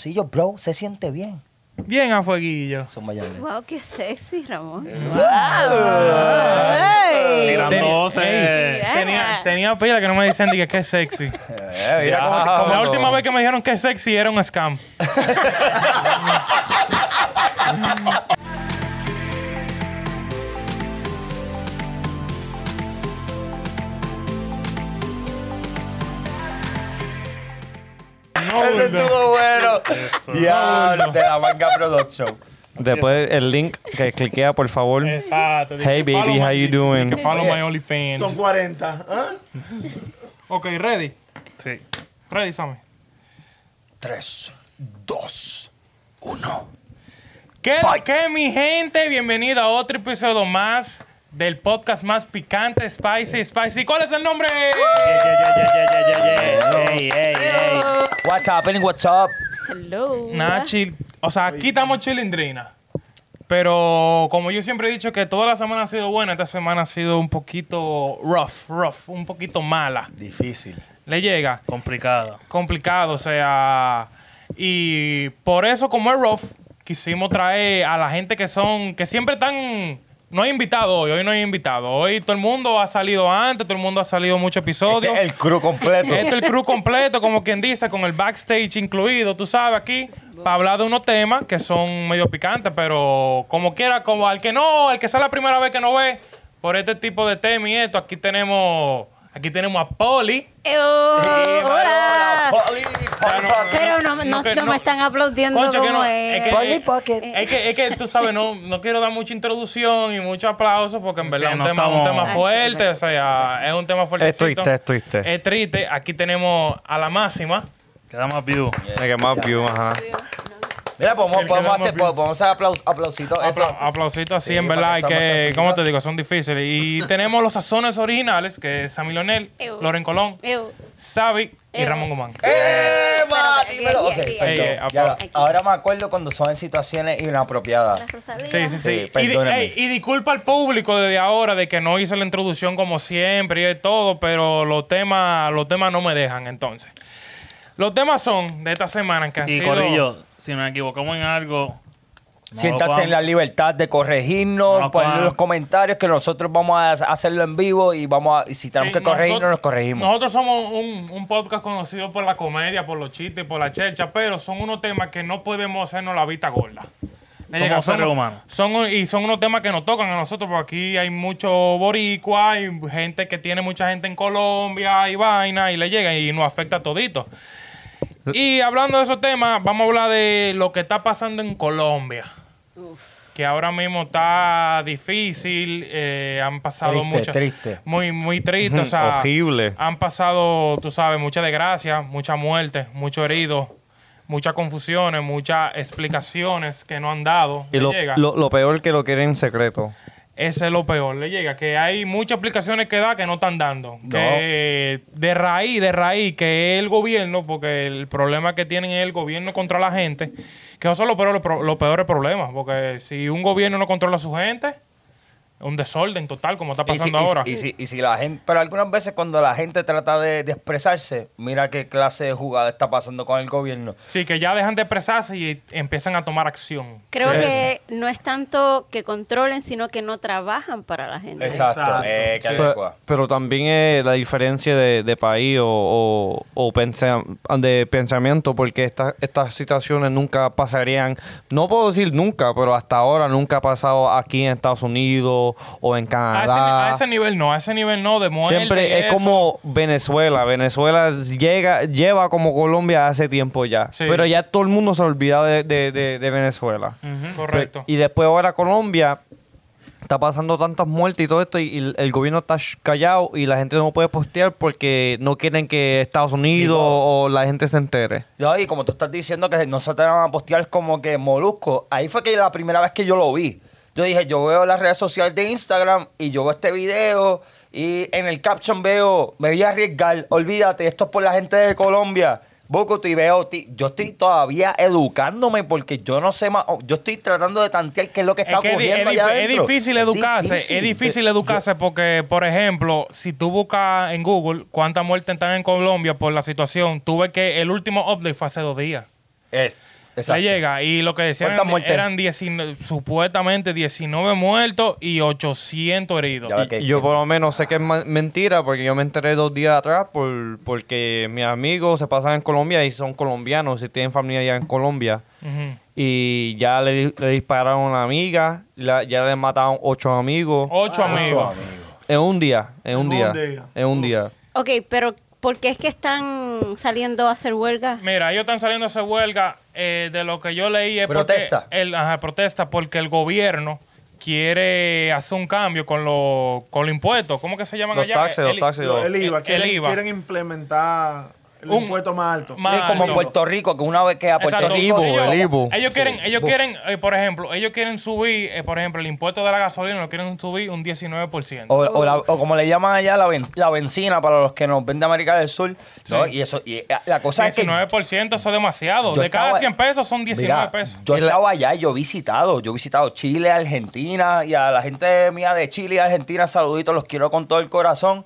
Sí, yo, bro, se siente bien. Bien a fueguillo. Son mayores. Wow, qué sexy, Ramón. Eh. Wow. Ey. Tirándose. Ey, tenía, tenía pila que no me dicen que es sexy. Eh, mira cómo- La última vez que me dijeron que es sexy era un scam. Ese estuvo bueno. Ya, No, no. de la manga production. Después el link que cliquea, por favor. Exacto. dije, Hey, baby, how you doing? dije, follow my OnlyFans. Son 40. ¿ah? Ok, ready. Sí. Ready, Sammy. 3, 2, 1. ¿Qué, Fight. qué, mi gente? Bienvenido a otro episodio más del podcast más picante, Spicy, Spicy. ¿Cuál es el nombre? What's happening? What's up? Hello. Nada, chill. O sea, aquí estamos chilindrina. Pero como yo siempre he dicho que toda la semana ha sido buena, esta semana ha sido un poquito rough, rough, un poquito mala. Difícil. Le llega Complicado. complicado, o sea, y por eso como es rough, quisimos traer a la gente que son, que siempre están, no hay invitado hoy, hoy no hay invitado, hoy todo el mundo ha salido antes, todo el mundo ha salido muchos episodios. Este es el crew completo. Esto es el crew completo, como quien dice, con el backstage incluido, tú sabes, aquí, para hablar de unos temas que son medio picantes, pero como quiera, como al que no, al que sea la primera vez que no ve, por este tipo de tema y esto, aquí tenemos, aquí tenemos a Poli. Sí, hola. Pero no, No, no, que no no- me están aplaudiendo Concho, que como no, es. es que- Polly Pocket. Es que, es que tú sabes, no, no quiero dar mucha introducción y mucho aplauso porque en verdad es un, no tema, un estamos- tema Ay, sí, fuerte, o sea, es un tema fuerte. Es triste, es triste. Es triste. Aquí tenemos a la máxima. Queda más view. El que más view, ajá. Mira, podemos, podemos hacer, podemos hacer aplaus, aplausitos. Apla- aplausitos así, Sí, en verdad, que y que, seamos ¿cómo te digo? Son difíciles. Y tenemos los sazones originales, que es Sammy Lonel. Loren Colón. Sabi y. Ramón Guzmán. Ahora me acuerdo cuando son en situaciones inapropiadas. Sí, sí, sí. Sí, y, y disculpa al público desde ahora de que no hice la introducción como siempre y de todo, pero los temas, los temas no me dejan entonces. Los temas son de esta semana que han Y sido... Corillo, si nos equivocamos en algo. no Siéntase lo en la libertad de corregirnos, No, poner los comentarios que nosotros vamos a hacerlo en vivo y vamos a, y si tenemos Sí, que corregirnos, nosotros- nos corregimos. Nosotros somos un, un podcast conocido por la comedia, por los chistes, por la chercha, pero son unos temas que no podemos hacernos la vista gorda. Somos llega, seres humanos. Son, y son unos temas que nos tocan a nosotros, porque aquí hay mucho boricua, hay gente que tiene mucha gente en Colombia y vaina, y le llega y nos afecta a todito. Y hablando de esos temas, vamos a hablar de lo que está pasando en Colombia. Que ahora mismo está difícil, eh, han pasado Triste, muchas... triste. Muy, muy triste, o sea... Horrible. Han pasado, tú sabes, mucha desgracia, mucha muerte, muchos heridos, muchas confusiones, muchas explicaciones que no han dado. Y lo, lo, lo peor que lo quieren en secreto. Ese es lo peor. Le llega que hay muchas explicaciones que da que no están dando. Que de raíz, de raíz, que es el gobierno, porque el problema que tienen es el gobierno contra la gente, que esos son los peores, los peores problemas. Porque si un gobierno no controla a su gente, un desorden total, como está pasando y si- ahora. y si- y si la gente, pero algunas veces cuando la gente trata de, de expresarse, mira qué clase de jugada está pasando con el gobierno. Sí, que ya dejan de expresarse y empiezan a tomar acción. Creo Sí. que no es tanto que controlen, sino que no trabajan para la gente. Exacto. Exacto. Eh, Pero, también es la diferencia de, de país o, o, o pensa- de pensamiento, porque esta- estas situaciones nunca pasarían, no puedo decir nunca, pero hasta ahora nunca ha pasado aquí en Estados Unidos o en A ese, Canadá. a ese nivel no, a ese nivel no, de muerte. Siempre es eso. como Venezuela. Venezuela llega, lleva como Colombia hace tiempo ya. Sí. Pero ya todo el mundo se olvida de, de- de- de Venezuela. Correcto. Y después ahora Colombia está pasando tantas muertes y todo esto y, el, el gobierno está callado y la gente no puede postear porque no quieren que Estados Unidos Digo- o la gente se entere. No, y como tú estás diciendo que no se te van a postear como que molusco, ahí fue que la primera vez que yo lo vi. Yo dije, yo veo las redes sociales de Instagram y yo veo este video y en el caption veo, me voy a arriesgar, olvídate, esto es por la gente de Colombia. Bocoto y veo, yo estoy todavía educándome porque yo no sé más, yo estoy tratando de tantear qué es lo que está Es que es, ocurriendo es allá es adentro. difícil educarse, difícil. es difícil educarse porque, por ejemplo, si tú buscas en Google cuántas muertes están en Colombia por la situación, tú ves que el último update fue hace dos días. Es, Le exacto. llega. Y lo que decían eran 19 supuestamente 19 muertos y 800 heridos. Yo por lo menos sé que es mentira porque yo me enteré dos días atrás por, porque mis amigos se pasan en Colombia y son colombianos y tienen familia allá en Colombia. Y ya le, di- le dispararon a una amiga, la- ya le mataron ocho amigos. Ocho amigos. En un día, en un En día, un día. en un día. Ok, pero ¿por qué es que están saliendo a hacer huelga? Mira, ellos están saliendo a hacer huelga. Eh, de lo que yo leí es Protesta. porque el, ajá, protesta porque el gobierno quiere hacer un cambio con los con los impuestos. ¿Cómo que se llaman Los allá? taxes, los El- taxes. El IVA, el quieren, IVA. quieren implementar el Un- impuesto más alto. más Sí, como en alto. Puerto Rico, que una vez que a Puerto Exacto. Rico... Ibu, ellos, el Ibu. ellos quieren, ellos Buf. quieren eh, por ejemplo, ellos quieren subir, eh, por ejemplo, el impuesto de la gasolina lo quieren subir un 19%. O, o la- o como le llaman allá la, ben- la benzina para los que nos ven de América del Sur. ¿no? Y eso, y eh, la cosa es que 19% eso es demasiado. De cada estaba- 100 pesos son 19 Mira, pesos. Yo estaba allá y yo he visitado, yo he visitado Chile, Argentina y a la gente mía de Chile y Argentina, saluditos, los quiero con todo el corazón.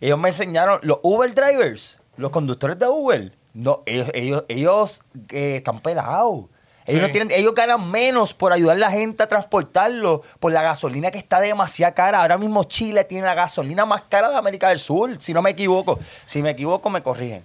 Ellos me enseñaron, los Uber drivers, los conductores de Uber, no, ellos, ellos, ellos eh, están pelados. Ellos, Sí. no tienen, ellos ganan menos por ayudar a la gente a transportarlo, por la gasolina que está demasiado cara. Ahora mismo Chile tiene la gasolina más cara de América del Sur, si no me equivoco. Si me equivoco, me corrigen.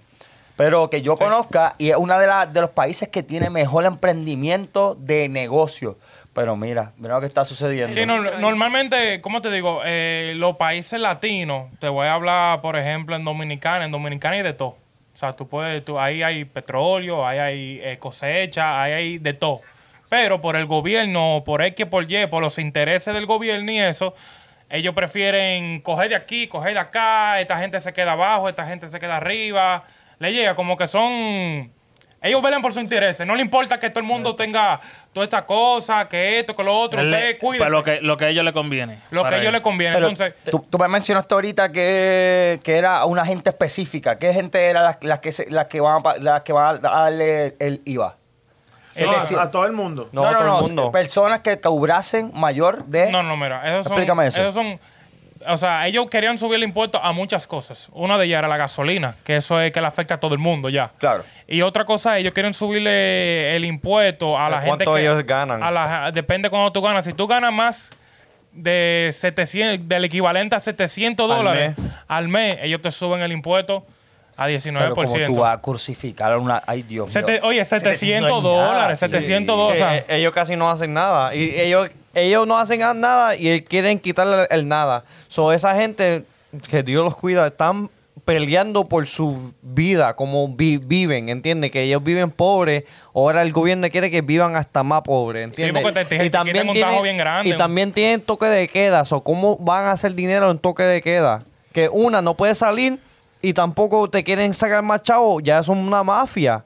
Pero que yo conozca, y es uno de, las- de los países que tiene mejor emprendimiento de negocio. Pero mira, mira lo que está sucediendo. No, normalmente, ¿cómo te digo? Eh, los países latinos, te voy a hablar, por ejemplo, en Dominicana, en Dominicana hay de todo. O sea, tú puedes, tú, ahí hay petróleo, ahí hay eh, cosecha, ahí hay de todo. Pero por el gobierno, por X, por Y, por los intereses del gobierno y eso, ellos prefieren coger de aquí, coger de acá, esta gente se queda abajo, esta gente se queda arriba. Le llega como que son... Ellos velan por sus intereses. No le importa que todo el mundo tenga toda esta cosa, que esto, que lo otro. Él le- Usted cuídese. Pues lo que, lo que a ellos les conviene. Lo que a ellos les conviene. Pero Entonces, tú, tú me mencionaste ahorita que, que era una gente específica. ¿Qué gente era las, las que, se- las que, van a, las que van a darle el IVA? No, a, a todo el mundo. No, no, no, todo el no, mundo. Personas que cobrasen mayor de... no, no, mira. Esos son, Explícame eso. Esos son. O sea, ellos querían subir el impuesto a muchas cosas. Una de ellas era la gasolina, que eso es que le afecta a todo el mundo ya. Claro. Y otra cosa, ellos quieren subirle el impuesto a la ¿De gente cuánto que... ellos ganan? A la, depende de cuánto tú ganas. Si tú ganas más de 700, del equivalente a 700 Al dólares al mes, ellos te suben el impuesto a 19%. Pero como tú vas a crucificar a una... Ay, Dios mío. Sete- oye, 700 no es nada, dólares, sí. 700 Que, dólares. eh, ellos casi no hacen nada. Y ellos, ellos no hacen nada y quieren quitarle el, nada. So, esa gente, que Dios los cuida, están peleando por su vida, como vi- viven, ¿entiendes? Que ellos viven pobres, ahora el gobierno quiere que vivan hasta más pobres, ¿entiendes? porque te- te- tajo bien grande. Y también tienen toque de queda, so, ¿cómo van a hacer dinero en toque de queda? Que una, no puede salir y tampoco te quieren sacar más chavo, ya son una mafia.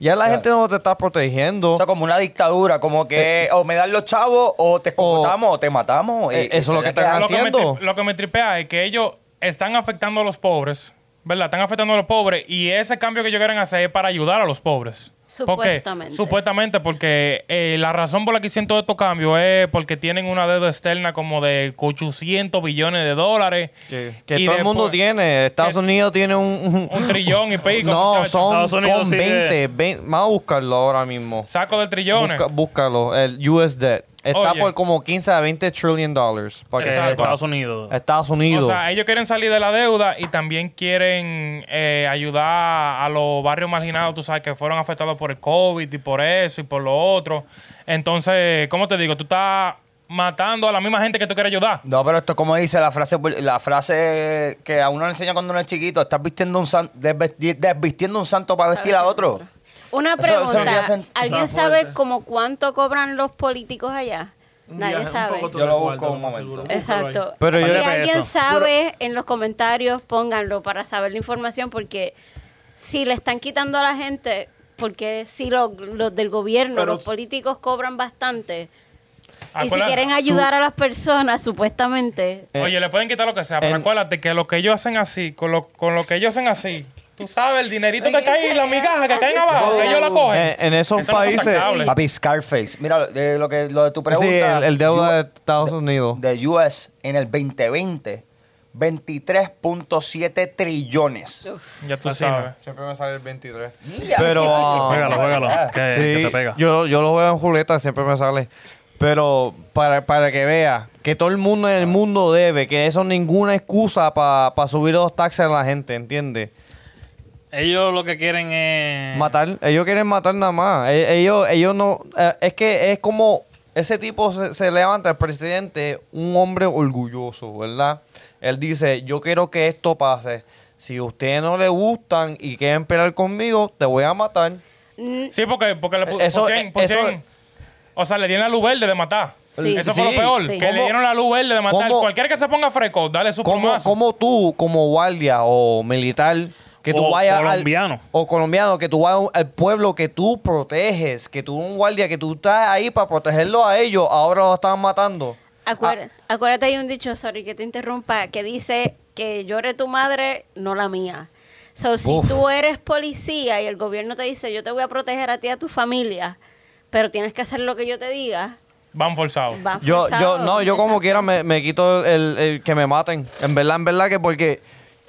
Ya la Claro. gente no te está protegiendo. O sea, como una dictadura, como que o me dan los chavos o te escotamos o, te matamos. Eh, y- eso es lo que están queda- lo que, me haciendo. tri- lo que me tripea es que ellos están afectando a los pobres, ¿verdad? Están afectando a los pobres y ese cambio que ellos quieren hacer es para ayudar a los pobres. Supuestamente. Supuestamente, porque eh, la razón por la que hicieron todos estos cambios es porque tienen una deuda externa como de 800 billones de dólares. Que, todo el mundo tiene. Estados que- Unidos tiene un... Un trillón y pico. No, muchachos. son Estados Unidos con sigue- 20, 20. Vamos a buscarlo ahora mismo. Saco de trillones. Busca- búscalo. El US debt. Está Oye. por como 15 a 20 trillion dollars. Para que Eh. Estados Unidos. Estados Unidos. O sea, ellos quieren salir de la deuda y también quieren eh, ayudar a los barrios marginados, tú sabes, que fueron afectados por el COVID y por eso y por lo otro. Entonces, ¿cómo te digo? Tú estás matando a la misma gente que tú quieres ayudar. No, pero esto es como dice la frase, la frase que a uno le enseña cuando uno es chiquito, estás vistiendo un san- desvesti- desvistiendo un santo para vestir a otro. Una Eso- eso pregunta. ¿Alguien sabe como cuánto cobran los políticos allá? Nadie sabe. Yo lo busco un momento. Exacto. Pero yo- si alguien eso. sabe, en los comentarios pónganlo para saber la información, porque si le están quitando a la gente, porque si lo- los del gobierno, Pero- los políticos cobran bastante, y si quieren ayudar a las personas, supuestamente, Eh, Oye, le pueden quitar lo que sea, pero acuérdate que lo que ellos hacen así, con lo, con lo que ellos hacen así, tú sabes, el dinerito que cae, la migaja que caen abajo, que ellos la cogen. En- en esos Eso países-. Papi, Scarface. Mira, de lo, que, lo de tu pregunta. sí, el, el deuda U- de Estados Unidos. de US en el 2020 23.7 trillones. Ya tú Así sabes. Siempre me sale el 23. Mira. Pero, Juégalo, juégalo. Que, Sí, que te pega. Yo, yo lo juego en Julieta, siempre me sale. Pero para, para que vea que todo el mundo en el mundo debe, que eso es ninguna excusa para subir los taxes a la gente, ¿entiendes? Ellos lo que quieren es... Matar, ellos quieren matar nada más. E- Ellos, ellos no. eh, es que es como ese tipo se, se levanta, el presidente, un hombre orgulloso, ¿verdad? Él dice: Yo quiero que esto pase. Si ustedes no les gustan y quieren pelear conmigo, te voy a matar. Sí, porque, porque le pu- Eso- pusieron- eso- pusieron- O sea, le dieron la luz verde de matar. Sí. Eso fue Sí. lo peor. Sí. Que le ¿Cómo- dieron la luz verde de matar. cómo- Cualquiera que se ponga fresco, dale su ¿Cómo, plumazo. cómo tú, como guardia o militar, que tú O vayas al- colombiano. o colombiano, que tú vayas al pueblo que tú proteges, que tú un guardia, que tú estás ahí para protegerlo a ellos, ahora lo están matando. Acuérdate, acuérdate, hay un dicho, sorry, que te interrumpa, que dice que llore tu madre, no la mía. So, si Uf. tú eres policía y el gobierno te dice, yo te voy a proteger a ti y a tu familia, pero tienes que hacer lo que yo te diga, Van forzados. Yo, forzado. yo, no, yo como Exacto. quiera me, me quito el, el que me maten. En verdad, en verdad que porque...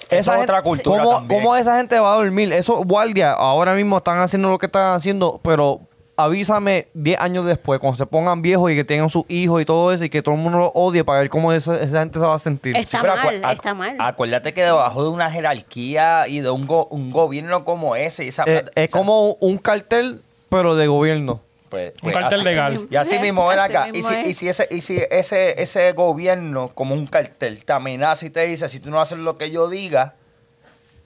Esa es otra cultura ¿cómo, también. ¿Cómo esa gente va a dormir? Esos guardias ahora mismo están haciendo lo que están haciendo, pero avísame 10 años después, cuando se pongan viejos y que tengan sus hijos y todo eso, y que todo el mundo los odie para ver cómo esa, esa gente se va a sentir. Está pero mal, acu- está mal. Acuérdate que debajo de una jerarquía y de un, go- un gobierno como ese, esa Eh, plata- es esa- como un cartel, pero de gobierno. pues- Un pues cartel así- legal. Y así mismo, ven Así acá. Y mismo si, es. y si ese, y si ese, ese gobierno, como un cartel, te amenaza y te dice, si tú no haces lo que yo diga,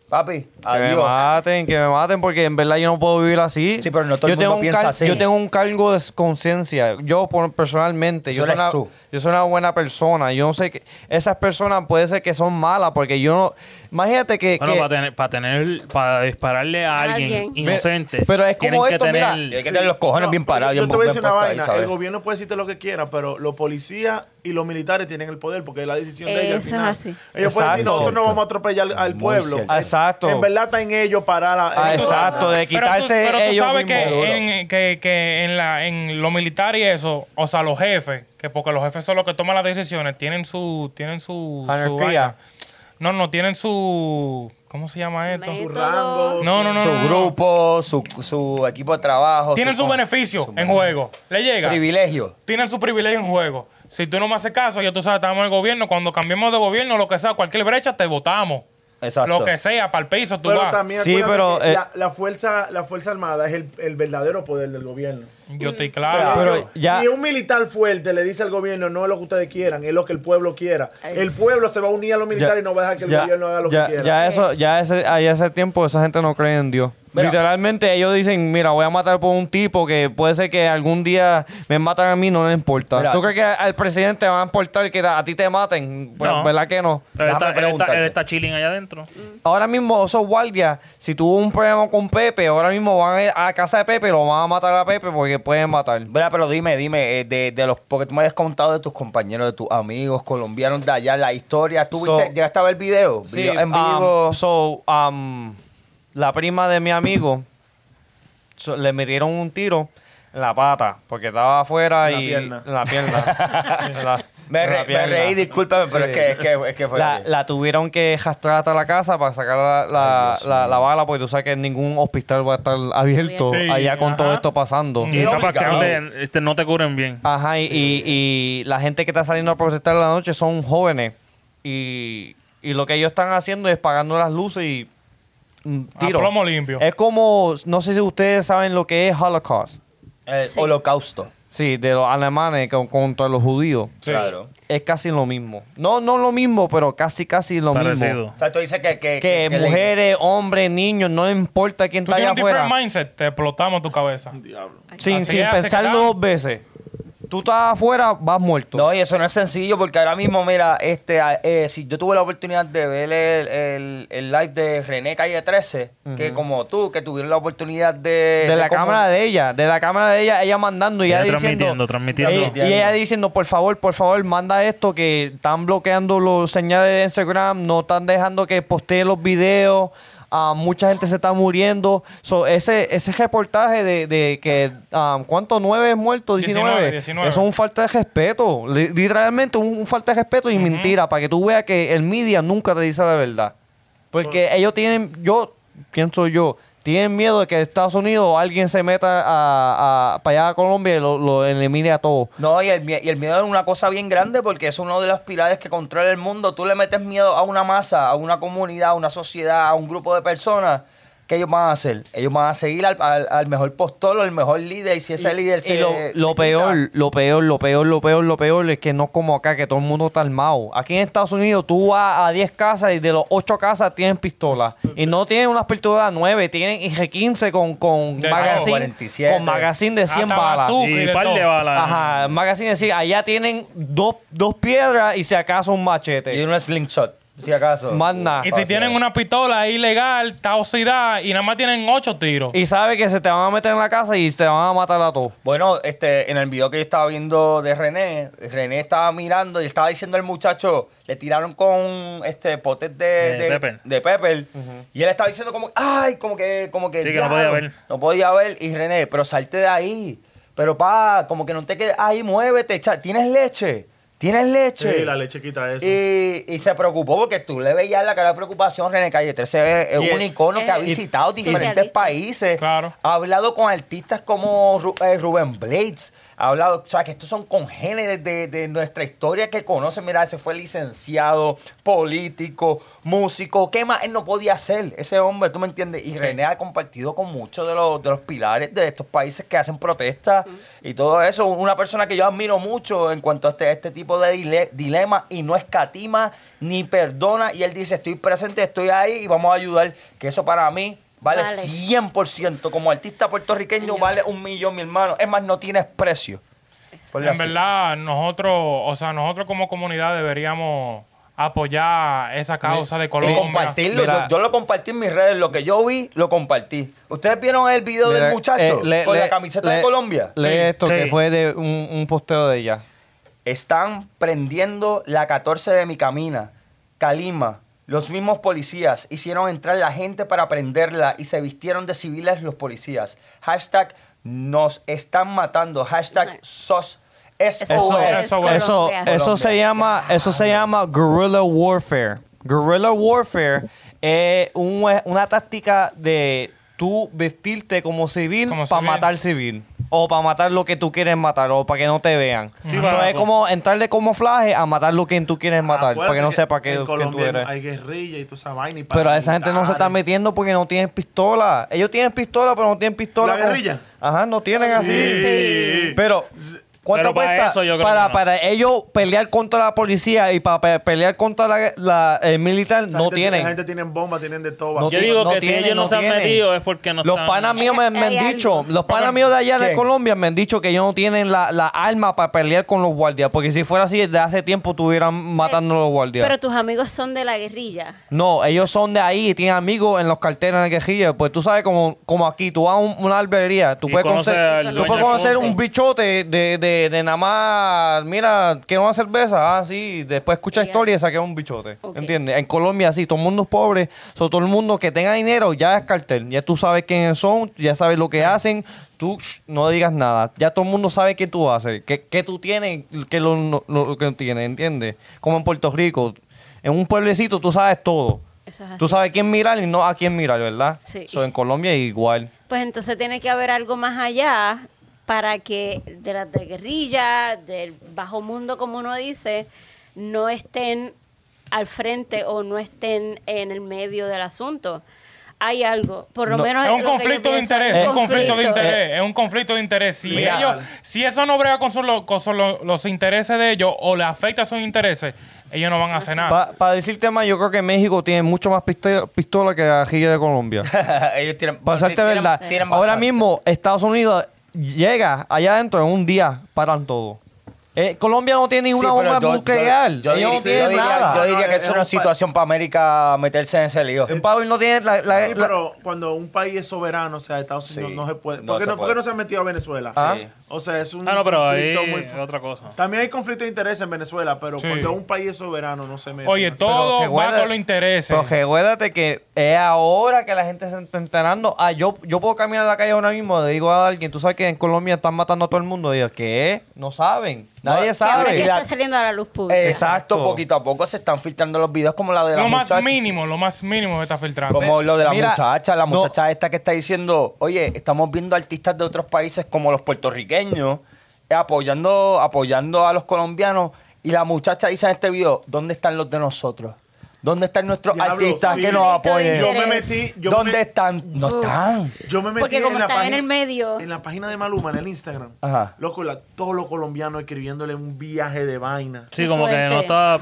papi, Que me adiós. maten, que me maten, porque en verdad yo no puedo vivir así. Sí, pero no todo el yo tengo mundo un piensa así. Yo tengo un cargo de conciencia. Yo por- personalmente, Eso yo soy, eres una, tú. yo soy una buena persona. Yo no sé que esas personas puede ser que son malas, porque yo no. Imagínate que. Bueno, que- para tener, para tener, para dispararle a A alguien, alguien. inocente. Pero es como tienen que esto, mira, Y hay que tener los cojones No, bien parados. Yo bien- te voy a decir una puestos ahí, vaina. ¿sabes? el gobierno puede decirte lo que quiera, pero los policías y los militares tienen el poder porque es la decisión de ellos. al Eso es final. así. Ellos pueden decir, Exacto. nosotros no vamos a atropellar al Muy pueblo. cierto. En- Exacto. En verdad está en ellos parar a... Ah, exacto, de Pero tú, quitarse pero tú ellos sabes mismos. que, en, que, que en, la, en lo militar y eso, o sea, los jefes, que porque los jefes son los que toman las decisiones, tienen su... Tienen su, su Anarquía. No, no, tienen su... ¿Cómo se llama esto? Método. rango, No, no, no. su no, no. grupo, su, su equipo de trabajo. Tienen su con- beneficio su en juego. Le llega. Privilegio. Tienen su privilegio en juego. Si tú no me haces caso, ya tú sabes, estamos en el gobierno. Cuando cambiemos de gobierno, lo que sea, cualquier brecha, te votamos. Exacto. Lo que sea, para el piso, tú Pero vas. también Sí, pero, eh, la, la fuerza, la fuerza armada es el, el verdadero poder del gobierno. Yo estoy O claro. sea, Pero ya- Si un militar fuerte le dice al gobierno no es lo que ustedes quieran, es lo que el pueblo quiera, el pueblo se va a unir a los militares y no va a dejar que el ya- gobierno haga lo ya- que quiera. Ya eso, ya ese, ahí ese tiempo esa gente no cree en Dios. Mira. Literalmente ellos dicen, mira, voy a matar por un tipo que puede ser que algún día me matan a mí, no les importa. Mira. ¿Tú crees que al presidente va a importar que a ti te maten? Pues, No. ¿Verdad que no? Él está, él, está, preguntarte. él está chilling allá adentro. Ahora mismo esos guardias, si tuvo un problema con Pepe, ahora mismo van a ir a casa de Pepe, lo van a matar a Pepe porque pueden matar. Verá, pero dime, dime, eh, de, de los, porque tú me habías contado de tus compañeros, de tus amigos colombianos de allá, la historia, ¿tú So- viste, llegaste a ver el video? Sí, Video en um, vivo. so, um, la prima de mi amigo so, le metieron un tiro en la pata porque estaba afuera En la y pierna. en la pierna. En la- me, re- reí, discúlpame, pero Sí. es, que, es, que, es que fue La, tuvieron que arrastrar hasta la casa para sacar la, la, Ay, la- bala porque tú sabes que ningún hospital va a estar abierto Sí, allá con todo esto pasando. Sí, que no te, este, no te cubren bien. Ajá, y, y- y la gente que está saliendo a protestar en la noche son jóvenes. Y, y lo que ellos están haciendo es pagando las luces y mm, A tiro. plomo limpio. Es como, no sé si ustedes saben lo que es Holocaust. Sí. holocausto. Sí, de los alemanes con- contra los judíos. Claro. Es casi lo mismo. No, no lo mismo, pero casi, casi lo mismo. Parecido. O sea, tú dices que... Que, mujeres, hombres, niños, no importa quién Tú está allá tienes un different afuera. mindset, te explotamos tu cabeza. Diablo. Sin, Así sin pensarlo dos veces. Tú estás afuera, vas muerto. No, y eso no es sencillo porque ahora mismo, mira, este, a- eh, si yo tuve la oportunidad de ver el, el- el live de René Calle 13, que como tú, que tuvieron la oportunidad de... de la como- cámara de ella, de la cámara de ella, ella mandando y ella, Ella diciendo, transmitiendo, transmitiendo. Y, y ella diciendo, por favor, por favor, manda esto que están bloqueando los señales de Instagram, no están dejando que postee los videos. Ah, mucha gente se está muriendo. So, ese, ese reportaje de, de que, ah, ¿cuántos? ¿Nueve muertos? 19. 19, 19. Eso es un falta de respeto. Li- Literalmente un, un falta de respeto y mentira para que tú veas que el media nunca te dice la verdad. Porque ellos tienen, yo pienso yo, tienen miedo de que Estados Unidos alguien se meta a, a- para allá a Colombia y lo, lo elimine a todos. No, y el, y el miedo es una cosa bien grande porque es uno de los pilares que controla el mundo. Tú le metes miedo a una masa, a una comunidad, a una sociedad, a un grupo de personas. ¿Qué ellos van a hacer? Ellos van a seguir al, al- al mejor postor, al mejor líder. Y si ese líder Y se. lo, se lo quita- peor, lo peor, lo peor, lo peor, lo peor es que no es como acá, que todo el mundo está armado. Aquí en Estados Unidos tú vas a 10 casas y de los 8 casas tienen pistolas. Y no tienen unas pistolas 9, tienen IG-15 con, con De magazine, 47. con magazine de 100 Hasta balas. Y y de par de balas. Ajá, magazine decir, allá tienen dos, dos piedras y si acaso un Y machete. un slingshot, si acaso. Más nada. Y si tienen una pistola ilegal, está oxidada y nada más tienen ocho tiros. Y sabe que se te van a meter en la casa y te van a matar a todos. Bueno, este, en el video que yo estaba viendo de René, René estaba mirando y estaba diciendo al muchacho, le tiraron con este potes de, De de, pepper. de pepper, y él estaba diciendo como, ay, como que, como que, Sí, que no podía ver. no podía ver, y René, pero salte de ahí, pero pa, como que no te quedes ahí, muévete, cha- tienes leche, tienes leche. Sí, la leche quita eso. Y, y se preocupó porque tú le veías la cara de preocupación. René Calle 13 es, un icono que ha y- visitado diferentes países. Claro. Ha hablado con artistas como Ru- eh, Rubén Blades. Ha hablado, o sea, que estos son congéneres de, de nuestra historia que conocen. Mira, ese fue licenciado, político, músico. ¿Qué más él no podía hacer? Ese hombre, ¿tú me entiendes? Y René ha compartido con muchos de los, de los pilares de estos países que hacen protestas y todo eso. Una persona que yo admiro mucho en cuanto a este, este tipo de dile- dilema y no escatima ni perdona. Y él dice, estoy presente, estoy ahí y vamos a ayudar. Que eso para mí vale, Vale. 100%. Como artista puertorriqueño Señor. vale un millón, mi hermano. Es más, no tienes precio. En así. verdad, nosotros, o sea, nosotros como comunidad deberíamos apoyar esa causa de Y Colombia. compartirlo. Mira. yo, yo lo compartí en mis redes. Lo que yo vi, lo compartí. ¿Ustedes vieron el video Mira, del muchacho eh, con la camiseta de Colombia? Lee Sí, esto que fue de un, un posteo de ella. Están prendiendo la 14 de mi camina. Calima. Los mismos policías hicieron entrar la gente para prenderla y se vistieron de civiles los policías. Hashtag nos están matando. Hashtag sos. Eso, SOS. eso, eso, se llama, eso se llama guerrilla warfare. Guerrilla warfare es un- una táctica de tú vestirte como civil para matar civil. O para matar lo que tú quieres matar, o para que no te vean. Sí, Eso para- es como entrar de camuflaje a matar lo que tú quieres matar, para que no sepa que, en que tú Colombia eres. Hay guerrilla y toda esa vaina. y Pero a esa gente no se está metiendo porque no tienen pistola. Ellos tienen pistola, pero no tienen pistola. ¿La con- guerrilla? Ajá, no tienen así. Sí. Pero, ¿cuánto Pero para cuesta eso yo creo para, que no. para ellos pelear contra la policía y para pe- pelear contra la, la- el militar? Esa No gente- tienen. La gente tienen bombas, tienen de todo. No Yo tiene- digo no que si tiene, ellos no, no se han tiene. metido es porque no Los están... panas míos me, me Hay han algo. dicho, los panas míos de allá de ¿Quién? Colombia me han dicho que ellos no tienen la, la arma para pelear con los guardias, porque si fuera así, desde hace tiempo estuvieran matando a los guardias. Pero tus amigos son de la guerrilla. No, ellos son de ahí y tienen amigos en los carteles en el quejilla. Pues tú sabes, como, como aquí, tú vas a un- una albería, tú Y puedes conoce conocer, al tú dueño puedes del conocer pozo. un bichote de, de, de nada más, mira, quiero una cerveza, ah, sí, después escucha historia y saquea un bichote. Ok. ¿Entiendes? En Colombia, sí, todo el mundo es pobre, so, todo el mundo que tenga dinero ya es cartel. Ya tú sabes quiénes son, ya sabes lo que hacen, tú no digas nada. Ya todo el mundo sabe qué tú haces, qué, qué tú tienes, qué lo, lo- lo que no tienes, ¿entiendes? Como en Puerto Rico, en un pueblecito tú sabes todo. Es. Tú sabes quién mirar y no a quién mirar, ¿verdad? Sí. So, en Colombia igual. Pues entonces tiene que haber algo más allá para que de las de guerrilla, del bajo mundo, como uno dice, no estén al frente o no estén en el medio del asunto. Hay algo, por lo No, menos Es un lo conflicto de interés, es un conflicto de interés, es un conflicto de interés. Si ellos, si eso no brega con, su- lo- con su- lo- los intereses de ellos o le afecta a sus intereses, ellos no van a hacer nada. Para decirte más, yo creo que México tiene mucho más pistola, pistola que la de Colombia. Ellos tienen. Para serte tienen- verdad, tienen ahora mismo Estados Unidos llega allá adentro en un día, paran todo. Eh, Colombia no tiene ni una Sí, bomba yo- nuclear. Yo, yo no diría- nada. yo diría No, que es es una un situación para América meterse en ese lío. En Power no tiene la, la- Sí, la- pero cuando un país es soberano, o sea, Estados Unidos Sí, no se puede. no ¿Por qué se no, por qué puede. no se han metido a Venezuela? Ah. O sea, es un Ah, no, pero ahí conflicto muy es otra cosa. También hay conflicto de interés en Venezuela, pero Sí. cuando un país es soberano no se mete. Oye, todo Pero va con los intereses. Pero recuérdate que es ahora que la gente se está enterando. Ah, yo, yo puedo caminar a la calle ahora mismo, le digo a alguien, tú sabes que en Colombia están matando a todo el mundo. Y yo, ¿qué? No saben. Nadie No, Que ahora sabe. que está saliendo a la luz pública. Exacto, Exacto. poquito a poco se están filtrando los videos como la de la lo más muchacha. mínimo, lo más mínimo se está filtrando. Como lo de la Mira, muchacha, la no- muchacha esta que está diciendo, oye, estamos viendo artistas de otros países como los puertorriqueños apoyando, apoyando a los colombianos y la muchacha dice en este video, ¿dónde están los de nosotros? ¿Dónde están nuestros Diablo, artistas sí. que nos apoyen? Yo me metí. Yo me ¿Dónde me- están? No Uf. están. Yo me metí Porque como en la están en página, el medio. En la página de Maluma, en el Instagram. Ajá. Loco, la- todos los colombianos escribiéndole un viaje de vaina. Sí, como que no di protestando.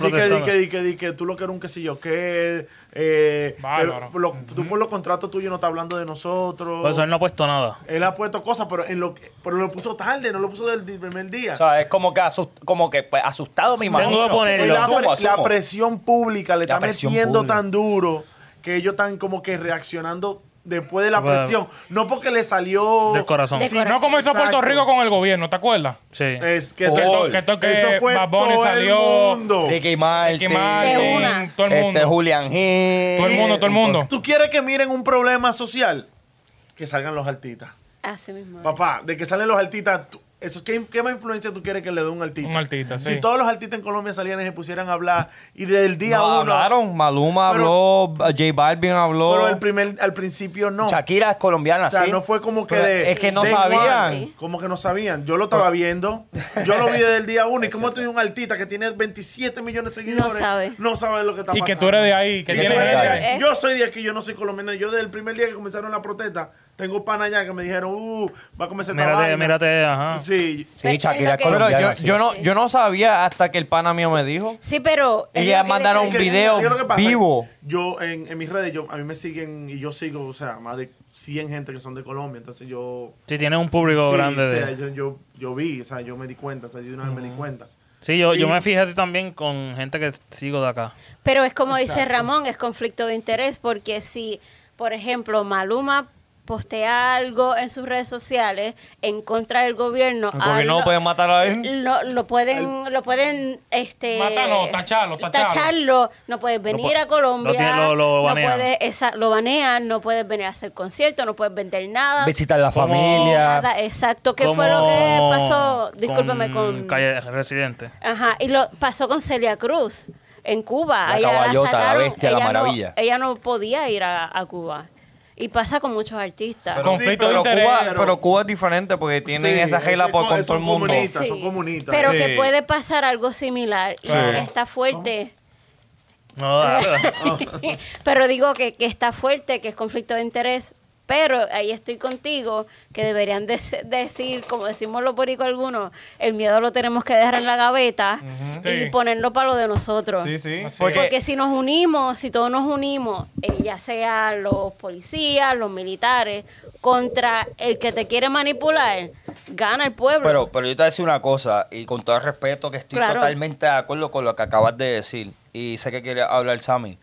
tú lo que eres un qué sé yo, que eh, Bárbaro. lo- tú por los contratos tuyos no estás hablando de nosotros. Por eso él no ha puesto nada. Él ha puesto cosas, pero en lo que, pero lo puso tarde, no lo puso del, primer día. O sea, es como que, asust- como que pues, asustado, me imagino. Tengo que ponerlo. La, Asumo, la presión pública le La está metiendo pública. tan duro que ellos están como que reaccionando después de la Bueno. presión. No porque le salió... Del corazón. De Sí, corazón. no como hizo Puerto. Rico con el gobierno, ¿te acuerdas? Sí. Es que, eso, Que esto que eso fue todo salió- el mundo. Ricky Martin. Ricky Martin, De una. todo el mundo. Este Julian Hill. Todo el mundo, todo el mundo. ¿Tú quieres que miren un problema social? Que salgan los artistas. Así mismo. Papá, de que salen los artistas, eso, ¿qué, ¿qué más influencia tú quieres que le dé un artista? Un artista, Si sí. todos los artistas en Colombia salieran y se pusieran a hablar y desde el día No, uno... hablaron. Maluma Pero- habló, J Balvin habló. Pero el primer, al principio no. Shakira es colombiana, O sea, sí. no fue como que Pero de. es que no de sabían. igual. Como que no sabían. Yo lo estaba viendo. Yo lo vi desde el día uno. Y como tú un artista que tiene 27 millones de seguidores. No sabe. No sabe lo que está Y pasando. que tú eres de ahí, que Y tienes tú eres de ahí. ahí. Yo soy de aquí, yo no soy colombiano. Yo desde el primer día que comenzaron la protesta, tengo pana allá que me dijeron, uh, va a comenzar esta Mírate, vaina. mírate, ajá. Sí. Sí, Shakira es Pero colombiana. yo, sí. yo, no, yo no sabía hasta que el pana mío me dijo. Sí, pero. es Ellas lo que mandaron Que- video ¿sabes lo que pasa? vivo. Yo en, en mis redes, yo, a mí me siguen y yo sigo, o sea, más de 100 gente que son de Colombia. Entonces yo. Sí, tiene un público Sí, grande o sea, de... yo, yo, yo vi, o sea, yo me di cuenta, o sea, yo de una vez me di cuenta. Sí, yo, yo me fijé así también con gente que sigo de acá. Pero es como dice. Ramón, es conflicto de interés, porque si, por ejemplo, Maluma postea algo en sus redes sociales en contra del gobierno, ah, gobierno lo- puede matar a él. Lo, lo pueden, lo pueden, este, Matar no, tacharlo, tacharlo. tacharlo. No puedes venir a Colombia. lo tiene- lo- lo no banean. puedes, esa- lo banean, no puedes venir a hacer conciertos, no puedes vender nada. Visitar la Como- familia. Nada, exacto. ¿Qué fue lo que pasó? Discúlpeme con. Calle Residente. Ajá, y lo pasó con Celia Cruz en Cuba. La Ella caballota, la sacaron, bestia, la ella no- maravilla. ella no podía ir a, a Cuba. Y pasa con muchos artistas. Pero- Conflicto sí, de interés. Cuba, pero- pero Cuba es diferente porque tienen Sí, esa regla por, co- con todo el mundo. comunistas. son comunistas. Pero Sí. que puede pasar algo similar. Y está fuerte. No, dale. pero digo que, que está fuerte, que es conflicto de interés. Pero ahí estoy contigo, que deberían de- decir, como decimos los boricos algunos, el miedo lo tenemos que dejar en la gaveta y Sí. ponerlo para lo de nosotros. Sí, sí. Porque, Porque si nos unimos, si todos nos unimos, eh, ya sea los policías, los militares, contra el que te quiere manipular, gana el pueblo. Pero, pero yo te voy a decir una cosa, y con todo el respeto que estoy Claro. totalmente de acuerdo con lo que acabas de decir, y sé que quiere hablar Sammy.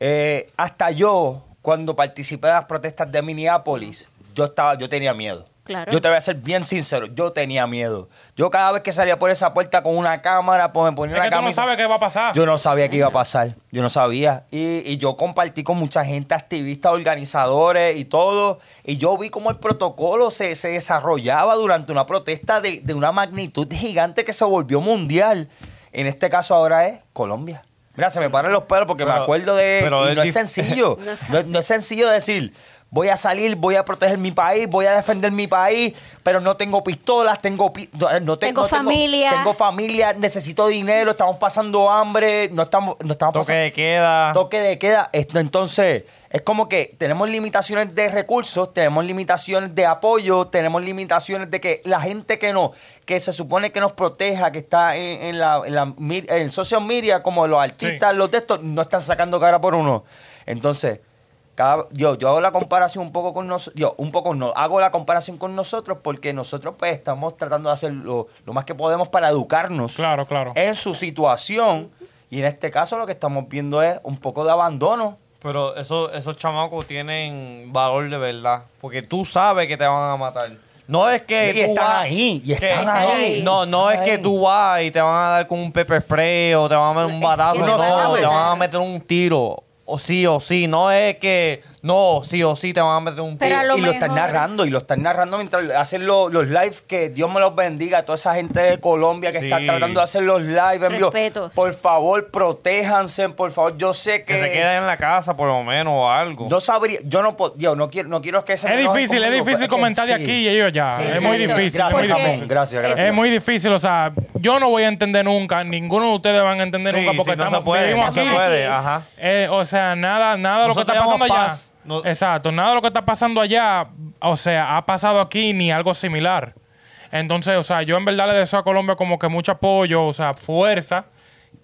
Eh, hasta yo, cuando participé de las protestas de Minneapolis, yo estaba, yo tenía miedo. Claro. Yo te voy a ser bien sincero, yo tenía miedo. Yo cada vez que salía por esa puerta con una cámara, pues me ponía Es la que tú no sabes qué va a pasar. Yo no sabía qué iba a pasar. Yo no sabía. Y, y yo compartí con mucha gente, activistas, organizadores y todo. Y yo vi cómo el protocolo se, se desarrollaba durante una protesta de, de una magnitud gigante que se volvió mundial. En este caso ahora es Colombia. Mira, se me paran los pelos porque me acuerdo de... pero y es no es sencillo. No es sencillo decir... Voy a salir, voy a proteger mi país, voy a defender mi país, pero no tengo pistolas, tengo pi- no, no te- Tengo no familia. Tengo familia, necesito dinero, estamos pasando hambre, no estamos, no estamos toque pasando de queda. toque de queda. Entonces, es como que tenemos limitaciones de recursos, tenemos limitaciones de apoyo, tenemos limitaciones de que la gente que no, que se supone que nos proteja, que está en, en la, en, la en social media, como los artistas, los de estos, no están sacando cara por uno. Entonces, cada, yo, yo hago la comparación un poco con nosotros, un poco no, hago la comparación con nosotros porque nosotros pues estamos tratando de hacer lo, lo más que podemos para educarnos Claro, claro. en su situación y en este caso lo que estamos viendo es un poco de abandono. Pero eso, esos chamacos tienen valor de verdad. Porque tú sabes que te van a matar. No es que Y tú están vas- ahí, y que- están ahí. No, no es que ahí. tú vas y te van a dar con un pepper spray o te van a meter un batazo. que No, no te van a meter un tiro. O sí o sí. No es que no, sí o sí te van a meter un Pero tiro. a lo y lo están narrando, y lo están narrando mientras hacen lo- los live, que Dios me los bendiga a toda esa gente de Colombia que Sí. está tratando de hacer los live en vivo. Respetos. Por favor, protéjanse, por favor. Yo sé que... Que se queden en la casa por lo menos o algo. No sabría, yo no puedo, yo no quiero, no quiero que se Es me enojen difícil, es conmigo, difícil pero es que comentar de sí. aquí y ellos ya. Sí, es muy exacto. difícil. Gracias, es muy Japón, gracias, gracias. Es muy difícil, o sea, yo no voy a entender nunca, ninguno de ustedes van a entender Sí, nunca porque sí, no estamos, se puede, vivimos no se aquí. puede, ajá. Eh, o sea, nada, nada de lo que está pasando allá. llamamos paz. No- Exacto, nada de lo que está pasando allá, o sea, ha pasado aquí ni algo similar. Entonces, o sea, yo en verdad le deseo a Colombia como que mucho apoyo, o sea, fuerza,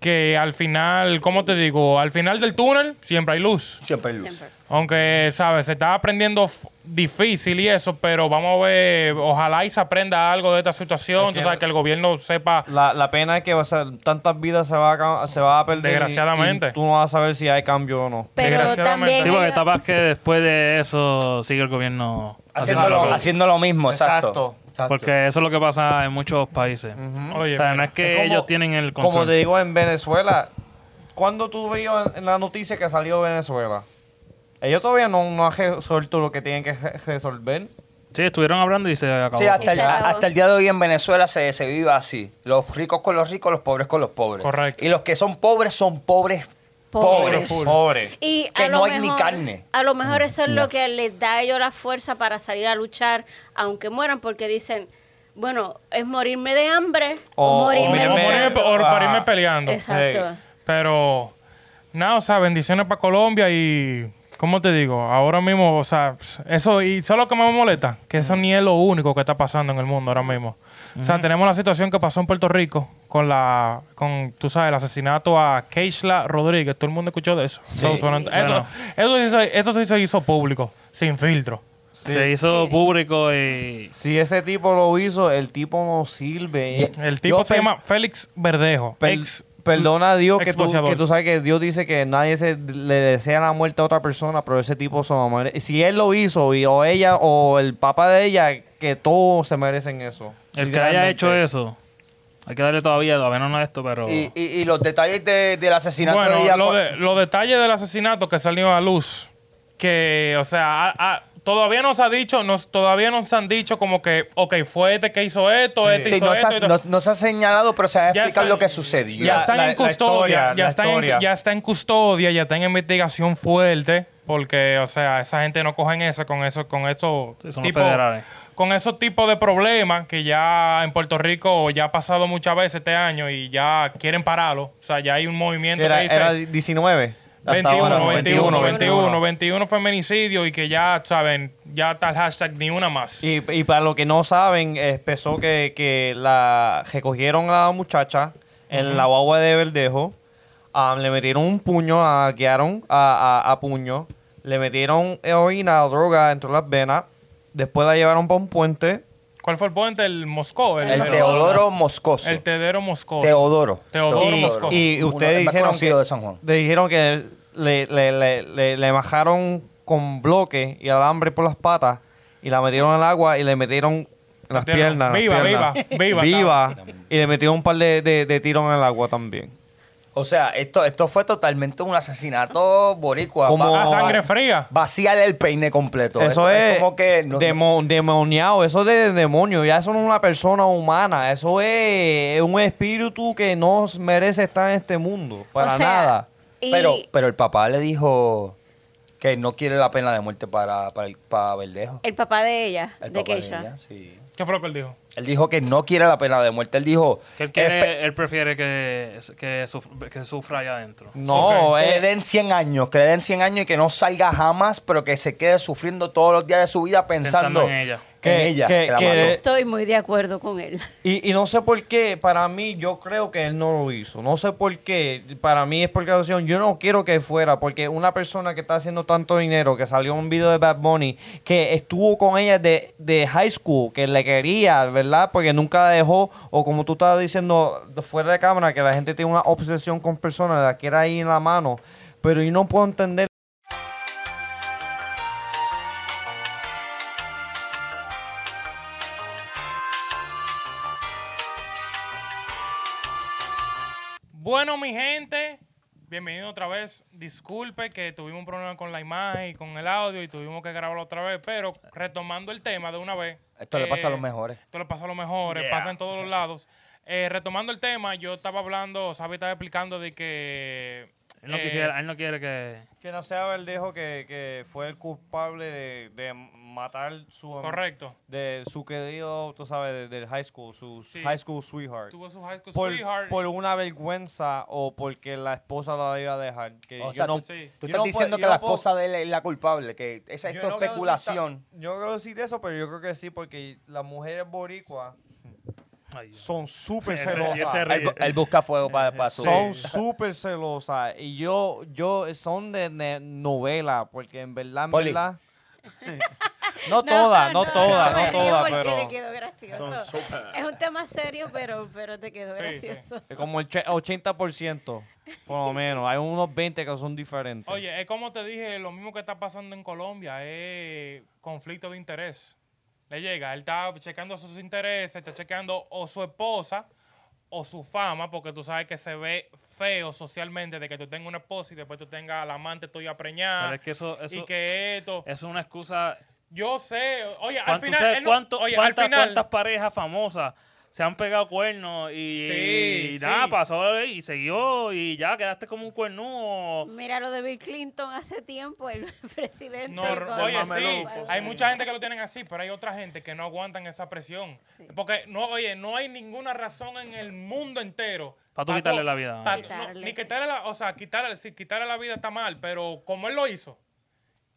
que al final, ¿cómo te digo? Al final del túnel siempre hay luz. Siempre hay luz. Siempre. Aunque, ¿sabes? Se está aprendiendo difícil y eso, pero vamos a ver, ojalá y se aprenda algo de esta situación. Tú sabes, que el gobierno sepa La, la pena es que o sea, tantas vidas se va a, se va a perder. Desgraciadamente. y tú no vas a saber si hay cambio o no. Pero Desgraciadamente. también. Sí, porque capaz que después de eso sigue el gobierno Haciendo, haciendo lo, lo- haciendo lo mismo, exacto. Exacto. Exacto. Porque eso es lo que pasa en muchos países. Oye, o sea, no es que Es como- ellos tienen el control. Como te digo, en Venezuela, ¿cuándo tú veías en la noticia que salió Venezuela? Ellos todavía no, no han resuelto lo que tienen que re- resolver. Sí, estuvieron hablando y se acabó. Sí, hasta el, hasta el día de hoy en Venezuela se, se vive así. Los ricos con los ricos, los pobres con los pobres. Correcto. Y los que son pobres son pobres pobres. Pobres. Pobre. Y Que a no lo hay ni mejor- carne. A lo mejor eso es lo que les da a ellos la fuerza para salir a luchar, aunque mueran, porque dicen, bueno, es morirme de hambre o, morirme o morirme- morirme- o para irme Ah. peleando. Exacto. Sí. Pero, nada, o sea, bendiciones para Colombia y, ¿cómo te digo? Ahora mismo, o sea, eso, y solo lo que más me molesta, que eso ni es lo único que está pasando en el mundo ahora mismo. O sea, tenemos la situación que pasó en Puerto Rico con la, con, tú sabes, el asesinato a Keishla Rodríguez. Todo el mundo escuchó de eso. Eso, suena- eso, eso sí se- eso sí se hizo público, sin filtro. Se hizo público y... Si ese tipo lo hizo, el tipo no sirve. El tipo Yo se llama Félix Verdejo. ex- Perdona a Dios que tú, que tú sabes que Dios dice que nadie se le desea la muerte a otra persona, pero ese tipo a morir. Si él lo hizo, y, o ella, o el papá de ella, que todos se merecen eso. El que haya hecho eso, hay que darle todavía, todavía no esto, pero... Y, y- y los detalles de- del asesinato de Bueno, ella. lo cu- de- los detalles del asesinato que salió a luz, que, o sea, a- a- todavía nos ha dicho, nos, todavía nos han dicho como que, ok, fue este que hizo esto, este Sí, hizo no, se esto. ha, y tal. no- no se ha señalado, pero se va a Ya explicar está- lo que sucedió. ya están la- en la custodia, historia, ya, la está en, ya está en custodia, ya está en investigación fuerte, porque, o sea, esa gente no cogen eso con eso, con Sí, los tipos, federales. con esos tipos de problemas que ya en Puerto Rico ya ha pasado muchas veces este año y ya quieren pararlo. O sea, ya hay un movimiento Era, que dice era 19. Hasta 21, ahora, 21, 21, 21. 21 feminicidios y que ya, saben, ya está el hashtag ni una más. Y, y para los que no saben, empezó que, que la recogieron a la muchacha en la guagua de Verdejo, ah, le metieron un puño, la guiaron a, a- a puño, le metieron heroína o droga dentro de las venas, después la llevaron para un puente. ¿Cuál fue el puente? El Moscó. El el- Teodoro Moscoso. El Tedero Moscó. Teodoro. Teodoro y, Moscoso. y ustedes dijeron que, de San Juan. le dijeron que le, le, le, le, le majaron con bloques y alambre por las patas y la metieron al agua y le metieron en las Metieron- piernas. en las viva, piernas. viva, viva, Viva. Y le metieron un par de, de, de tiros en el agua también. O sea, esto, esto fue totalmente un asesinato boricua. Como- A sangre fría. Vaciar el peine completo. Eso Esto es, como que... no- demo- demoniado, eso de demonio. Ya eso no es una persona humana. Eso es un espíritu que no merece estar en este mundo. Para O sea, nada. Y- Pero, pero el papá le dijo que no quiere la pena de muerte para, para, el, para Verdejo. el papá de ella, El de papá de Keisha. ella, sí. ¿Qué fue lo que él dijo? Él dijo que no quiere la pena de muerte. Él dijo Que él, quiere, él prefiere que, que, suf- que sufra allá adentro. No, que le eh, den 100 años, que le den 100 años y que no salga jamás, pero que se quede sufriendo todos los días de su vida pensando, Pensando en ella. En ella. que- que la que- mató. Estoy muy de acuerdo con él. Y, y no sé por qué, para mí, yo creo que él no lo hizo. No sé por qué, para mí es por yo no quiero que fuera, porque una persona que está haciendo tanto dinero, que salió en un video de Bad Bunny, que estuvo con ella de, de high school, que le quería, ¿verdad? Porque nunca la dejó, o como tú estabas diciendo fuera de cámara, que la gente tiene una obsesión con personas, la quiere ahí en la mano, pero yo no puedo entender. Bueno, mi gente, bienvenido otra vez. Disculpe que tuvimos un problema con la imagen y con el audio y tuvimos que grabarlo otra vez, pero retomando el tema de una vez. Esto le pasa a los eh, mejores. Esto le pasa a los mejores, pasa en todos los lados. Eh, retomando el tema, yo estaba hablando, Sabi estaba explicando de que... Él no, eh, quisiera, él no quiere que... Que no sea verdejo que, que fue el culpable de, de matar su Correcto. de su querido, tú sabes, de- del high school, su Sí. high school sweetheart. Tuvo su high school Por, sweetheart. por una vergüenza o porque la esposa la iba a dejar. Que O yo sea, no- tú, sí. tú estás no diciendo puedo- que la no puedo- esposa de él es la culpable, que esa es quiero decir especulación. yo no quiero decir eso, pero yo creo que sí, porque las mujeres boricuas Ay, son súper celosas. Él, él busca fuego para su... Son súper celosas. Y yo, yo, son de, de novela, porque en verdad, en Poli. verdad. No todas, no, todas, no, todas, porque pero. Son. Es un tema serio, pero, pero te quedó Sí, sí. gracioso. Es Como el che- 80%, por lo menos. Hay unos 20 que son diferentes. Oye, es como te dije, lo mismo que está pasando en Colombia, es conflicto de interés. Le llega, él está checando sus intereses, está chequeando o su esposa o su fama, porque tú sabes que se ve feo socialmente de que tú tengas una esposa y después tú tengas al amante tuya preñada Pero es que eso, eso, y que esto. es una excusa. Yo sé, oye, al ¿Cuánto- final. ¿sabes él no- cuánto- oye, al cuántas, final. cuántas parejas famosas se han pegado cuernos y, Sí, y nada, sí. pasó y siguió y ya quedaste como un cuernudo? Mira lo de Bill Clinton hace tiempo, el presidente. No, oye, sí, hay mucha gente que lo tienen así, pero hay otra gente que no aguantan esa presión. Sí. Porque, no, oye, no hay ninguna razón en el mundo entero. Pa' tú pa' quitarle la vida. pa- Quitarle. no, ni quitarle la, o sea, quitarle, sí, quitarle la vida está mal, pero como él lo hizo.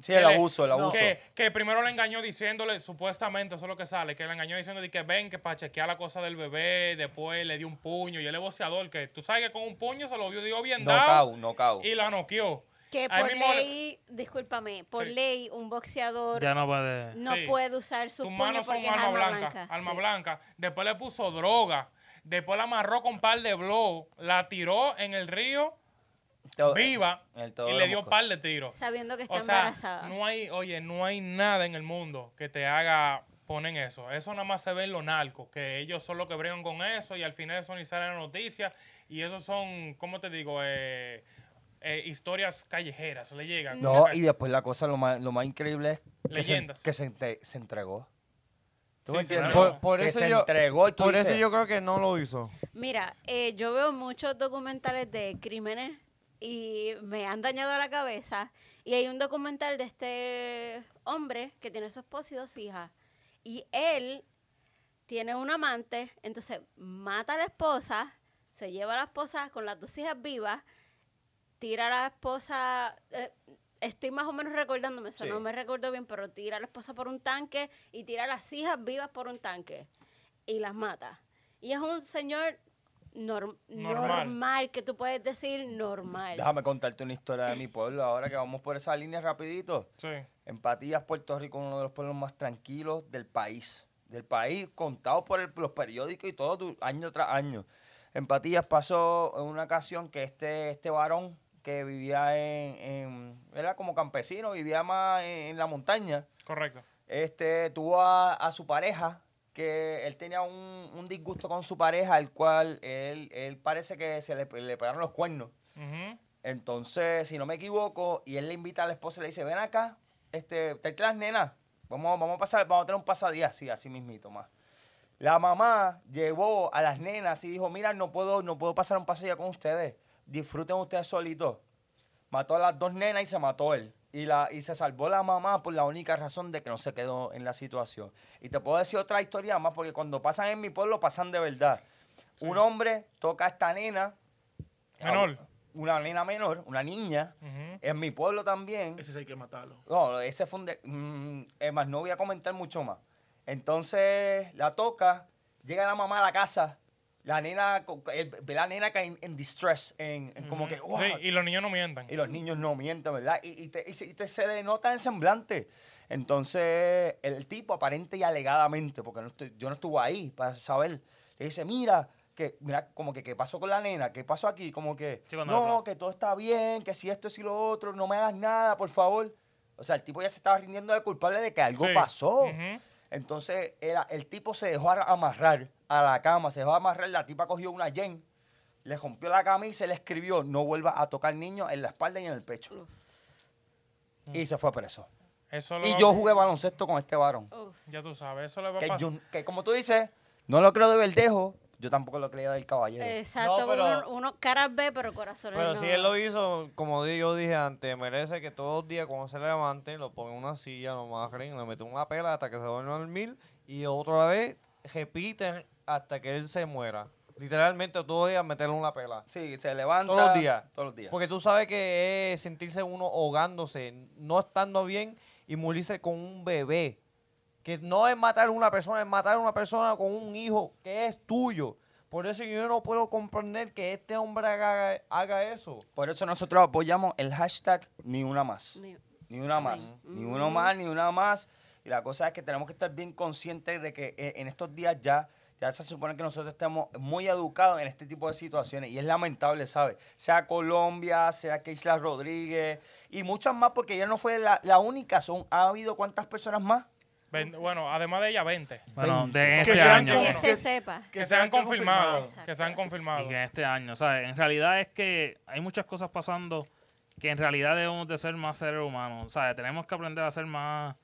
Sí, el abuso, el abuso. Que, que primero le engañó diciéndole, supuestamente, eso es lo que sale, que le engañó diciendo de que ven, que para chequear la cosa del bebé, después le dio un puño y él es boxeador, que tú sabes que con un puño se lo dio, dio bien dado Knockout, knockout. y la noqueó. Que Ahí por mismo ley, discúlpame, por Sí. ley un boxeador Ya no puede. no Sí. puede usar su Tus manos son porque es arma arma blanca, blanca. arma sí. blanca. Después le puso droga. Después la amarró con un par de blow. La tiró en el río Todo- viva el todo y le dio un par de tiros. Sabiendo que está O sea, embarazada. no hay, oye, no hay nada en el mundo que te haga poner eso. Eso nada más se ve en los narcos, que ellos son los que bregan con eso y al final eso ni sale en la noticia. Y esos son, ¿cómo te digo? Eh, eh, historias callejeras, le llegan. No, y después la cosa, lo más, lo más increíble es que, se, Leyendas. que se, ente- se entregó. ¿Tú Sí, entiendes? Por, por que eso se yo, entregó y tú por eso yo creo que no lo hizo. Mira, eh, yo veo muchos documentales de crímenes y me han dañado la cabeza. Y hay un documental de este hombre que tiene su esposa y dos hijas. Y él tiene un amante, entonces mata a la esposa, se lleva a la esposa con las dos hijas vivas, tira a la esposa, eh, estoy más o menos recordándome, eso Sí. no me recuerdo bien, pero tira a la esposa por un tanque y tira a las hijas vivas por un tanque y las mata. Y es un señor norm- Normal. normal. que tú puedes decir normal. Déjame contarte una historia de mi pueblo ahora que vamos por esa línea rapidito. Sí. Empatías, Puerto Rico, uno de los pueblos más tranquilos del país. Del país, contado por el- los periódicos y todo, tu- año tras año. Empatías pasó en una ocasión que este, este varón que vivía en, en- Era como campesino, vivía más en, en la montaña. Correcto. Este, tuvo a, a su pareja, que él tenía un, un disgusto con su pareja, el cual él, él parece que se le, le pegaron los cuernos. Entonces, si no me equivoco, y él le invita a la esposa y le dice, ven acá, este, te las nenas, vamos, vamos a pasar, vamos a tener un pasadía, sí, así mismito más. La mamá llevó a las nenas y dijo, mira, no puedo, no puedo pasar un pasadía con ustedes, disfruten ustedes solitos. Mató a las dos nenas y se mató él. Y, la, y se salvó la mamá por la única razón de que no se quedó en la situación. Y te puedo decir otra historia más, porque cuando pasan en mi pueblo, pasan de verdad. Un hombre toca a esta nena. Menor. Una nena menor, una niña. En mi pueblo también. Ese sí hay que matarlo. No, ese fue un... de- mm, es más, no voy a comentar mucho más. Entonces la toca, llega la mamá a la casa, la nena, ve la nena que en, en distress, en, en como que, Sí, y los niños no mientan. Y los niños no mienten, ¿verdad? Y, y te, y se- y te- se le nota en el semblante. Entonces, el tipo, aparente y alegadamente, porque no estoy- yo no estuve ahí para saber, le dice, mira, que, mira, como que, ¿qué pasó con la nena? ¿Qué pasó aquí? Como que, Sí, no, que todo está bien, que si esto, si lo otro, no me hagas nada, por favor. O sea, el tipo ya se estaba rindiendo de culpable de que algo Sí. pasó. Entonces, era, el tipo se dejó amarrar a la cama, se dejó amarrar, la tipa cogió una yen, le rompió la camisa y le escribió, no vuelvas a tocar niños en la espalda y en el pecho. Y se fue preso. Eso lo Y yo jugué baloncesto con este varón. Uf. Ya tú sabes, eso le va a Que, pasar. yo- que como tú dices, no lo creo de verdejo, yo tampoco lo creía del caballero. Exacto, No, pero- uno, uno caras ve, pero corazones Pero no. si él lo hizo, como yo dije antes, merece que todos los días cuando se levante, lo ponga en una silla, lo amarren, le meten una pela hasta que se vuelva a dormir y otra vez repiten hasta que él se muera. Literalmente todos los días meterle una pela. Sí, se levanta. Todos los días. Todos los días. Porque tú sabes que es sentirse uno ahogándose, no estando bien y morirse con un bebé. Que no es matar a una persona, es matar a una persona con un hijo que es tuyo. Por eso yo no puedo comprender que este hombre haga, haga eso. Por eso nosotros apoyamos el hashtag ni una más. Ni- Ni una más. Ni uno más, ni una más. Y la cosa es que tenemos que estar bien conscientes de que eh, en estos días ya, ya se supone que nosotros estemos muy educados en este tipo de situaciones. Y es lamentable, ¿sabes? Sea Colombia, sea que Isla Rodríguez y muchas más, porque ella no fue la, la única. Son, ¿Ha habido cuántas personas más? Bueno, además de ella, 20. Bueno, de Que este sean año. Que como- se sepa. Que, se han confirmado. Que se han confirmado. Y que en este año, ¿sabes? En realidad es que hay muchas cosas pasando que en realidad debemos de ser más seres humanos, ¿sabes? Tenemos que aprender a ser más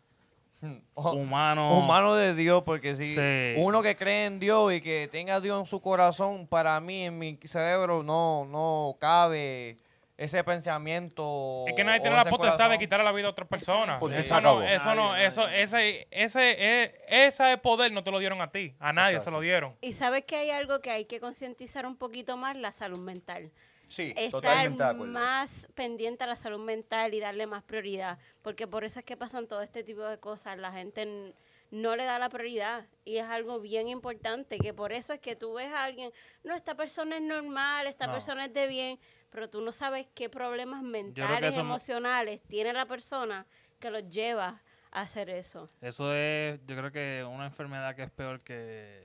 humanos. Humano de Dios, porque si Sí. uno que cree en Dios y que tenga a Dios en su corazón, para mí, en mi cerebro, no, no cabe ese pensamiento. Es que nadie tiene la potestad de quitarle la vida a otra persona. Porque se Eso no, eso no, Nadie, eso, nadie. ese, ese, eh, ese poder no te lo dieron a ti. A nadie se lo dieron. Y sabes que hay algo que hay que concientizar un poquito más, la salud mental. Sí, Estar totalmente de acuerdo. más pendiente a la salud mental y darle más prioridad, porque por eso es que pasan todo este tipo de cosas, la gente no le da la prioridad y es algo bien importante, que por eso es que tú ves a alguien, no, esta persona es normal, esta No. persona es de bien, pero tú no sabes qué problemas mentales, emocionales tiene la persona que los lleva a hacer eso. Eso es, yo creo que una enfermedad que es peor que,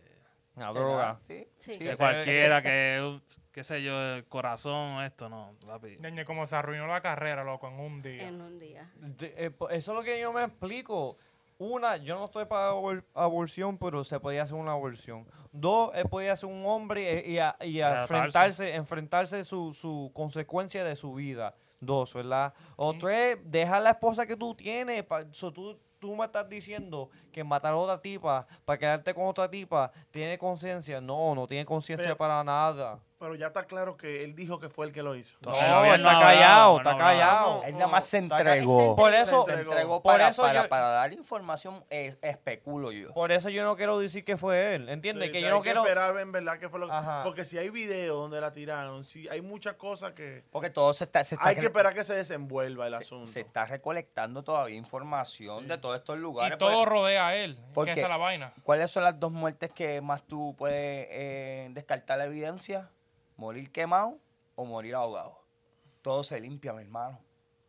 La droga. Sí, Sí. que cualquiera, que, qué sé yo, el corazón, esto, no, papi. Ñañe, como se arruinó la carrera, loco, en un día. En un día. De- eh, eso es lo que yo me explico. Una, yo no estoy para abor- aborción, pero se podía hacer una aborción. Dos, él podía ser un hombre y, y a- y a enfrentarse, enfrentarse su, su consecuencia de su vida. Dos, ¿verdad? O tres, deja la esposa que tú tienes. pa- so tú, tú me estás diciendo que matar a otra tipa para quedarte con otra tipa tiene conciencia. No, no tiene conciencia para nada. Pero ya está claro que él dijo que fue el que lo hizo. No, Todavía está no callado, está no callado. Él nada más se entregó. Por eso, se entregó por para, eso para, yo- para dar información, especulo yo. Por eso yo no quiero decir que fue él, ¿entiendes? Sí, que sí, yo hay no quiero... esperar en verdad que fue lo que... Ajá. Porque si hay videos donde la tiraron, si hay muchas cosas que... Porque todo se está, se está Hay que esperar que se desenvuelva el se, asunto. se está recolectando todavía información de todos estos Y lugares. todo pues, rodea a él. porque- Que esa es la vaina. ¿Cuáles son las dos muertes que más tú puedes eh, descartar la evidencia? ¿Morir quemado o morir ahogado? Todo se limpia, mi hermano.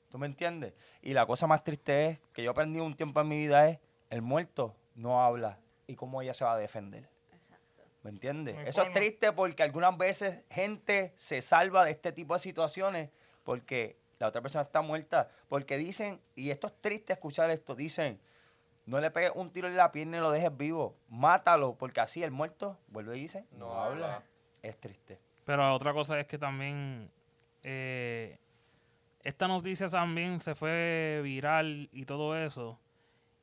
¿Tú me entiendes? Y la cosa más triste es que yo aprendí un tiempo en mi vida es el muerto no habla y cómo ella se va a defender. ¿Me entiendes? Eso es triste porque algunas veces gente se salva de este tipo de situaciones porque la otra persona está muerta. Porque dicen, y esto es triste escuchar esto, dicen, no le pegues un tiro en la pierna y lo dejes vivo. Mátalo, porque así el muerto vuelve y dice, no, habla. Es triste. Pero otra cosa es que también eh, esta noticia también se fue viral y todo eso.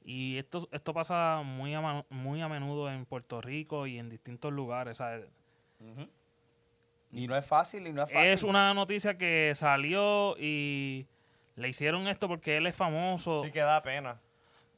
Y esto, esto pasa muy a, muy a menudo en Puerto Rico y en distintos lugares. Y no es fácil, y no es fácil. Es una noticia que salió y le hicieron esto porque él es famoso, Sí que da pena.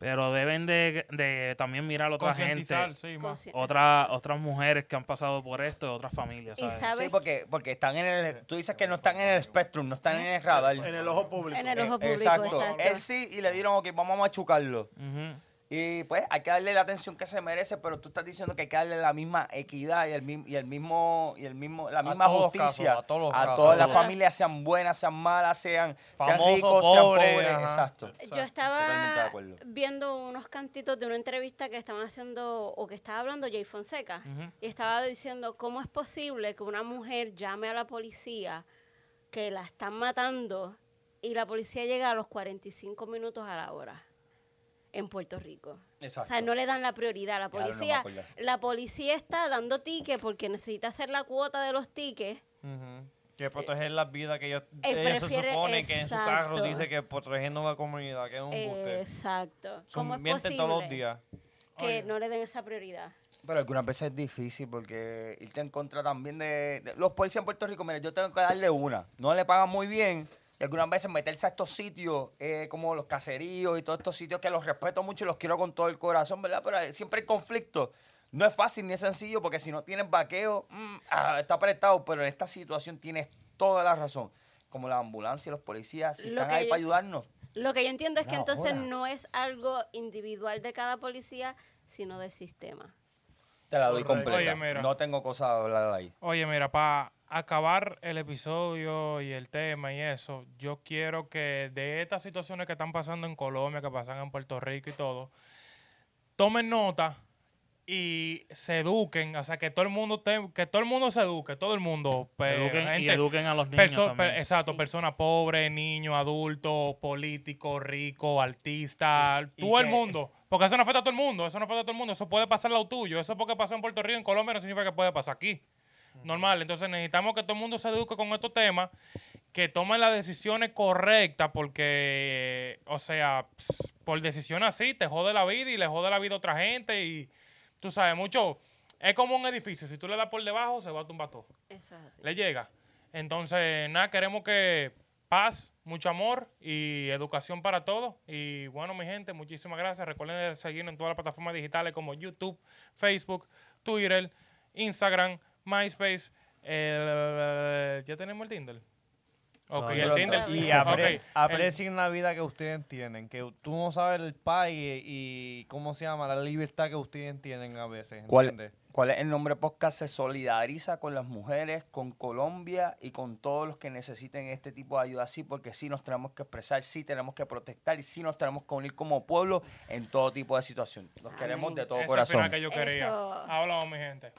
Pero deben de, de también mirar a otra gente, sí, otra, otras mujeres que han pasado por esto, otras familias. Y ¿sabes? sabes Sí, porque, porque están en el... Tú dices que no están en el spectrum, no están en el radar. En el ojo público. En el ojo Eh, público, exacto. exacto. Él sí, y le dieron, ok, vamos a machucarlo. Ujú. Y pues hay que darle la atención que se merece, pero tú estás diciendo que hay que darle la misma equidad y el mismo, y el mismo, y el mismo, la misma justicia casos, a todos a todas las familias, sean buenas, sean malas, sean, sean ricos, sean pobres. ajá. Exacto. Yo estaba viendo unos cantitos de una entrevista que estaban haciendo o que estaba hablando Jay Fonseca y estaba diciendo cómo es posible que una mujer llame a la policía que la están matando y la policía llega a los 45 minutos a la hora en Puerto Rico. Exacto. O sea, no le dan la prioridad. La no me policía, la policía está dando tickets porque necesita hacer la cuota de los tickets. Ujú. Que proteger las vidas que ellos, ella se supone que en su carro dice que protegiendo la comunidad, que es un buste. Exacto. ¿Cómo es posible todos los días. que Oye. no le den esa prioridad? Pero algunas veces es difícil porque irte en contra también de, de- los policías en Puerto Rico. Mira, yo tengo que darle una. No le pagan muy bien. Y algunas veces meterse a estos sitios eh, como los caseríos y todos estos sitios que los respeto mucho y los quiero con todo el corazón, ¿verdad? Pero eh, siempre hay conflicto. No es fácil ni es sencillo porque si no tienes vaqueo, mm, ah, está apretado. Pero en esta situación tienes toda la razón. Como la ambulancia y los policías, si Lo están ahí yo- para ayudarnos. Lo que yo entiendo es que entonces hora. no es algo individual de cada policía, sino del sistema. Te la doy completa. Oye, mira. No tengo cosas a hablar ahí. Oye, mira, para acabar el episodio y el tema y eso, yo quiero que de estas situaciones que están pasando en Colombia, que pasan en Puerto Rico y todo, tomen nota y se eduquen, o sea, que todo el mundo te- que todo el mundo se eduque, todo el mundo, pe- Eduquen y eduquen a los niños perso- también. per- exacto, Sí. personas pobres, niños, adultos, políticos, ricos, artistas, Y- y todo el que- mundo. Porque eso no afecta a todo el mundo, eso no afecta a todo el mundo, eso puede pasar lo tuyo, eso porque pasó en Puerto Rico, en Colombia, no significa que puede pasar aquí. Normal, entonces necesitamos que todo el mundo se eduque con estos temas, que tomen las decisiones correctas, porque, o sea, ps, por decisión así te jode la vida y le jode la vida a otra gente y tú sabes, mucho, es como un edificio, si tú le das por debajo se va a tumbar todo Eso es así. le llega. Entonces, nada, queremos que paz, mucho amor y educación para todos. Y bueno, mi gente, muchísimas gracias. Recuerden seguirnos en todas las plataformas digitales como YouTube, Facebook, Twitter, Instagram, MySpace. eh, ya tenemos el Tinder. Ok, el. Tinder. Y apre- aprecien la vida que ustedes tienen, que tú no sabes el país y cómo se llama, la libertad que ustedes tienen a veces. ¿Cuál, ¿entiendes? ¿Cuál es el nombre podcast? Se solidariza con las mujeres, con Colombia y con todos los que necesiten este tipo de ayuda, sí, porque sí nos tenemos que expresar, sí tenemos que protestar y sí nos tenemos que unir como pueblo en todo tipo de situación. Los queremos de todo ese es el final corazón. que yo quería. Hablamos, mi gente.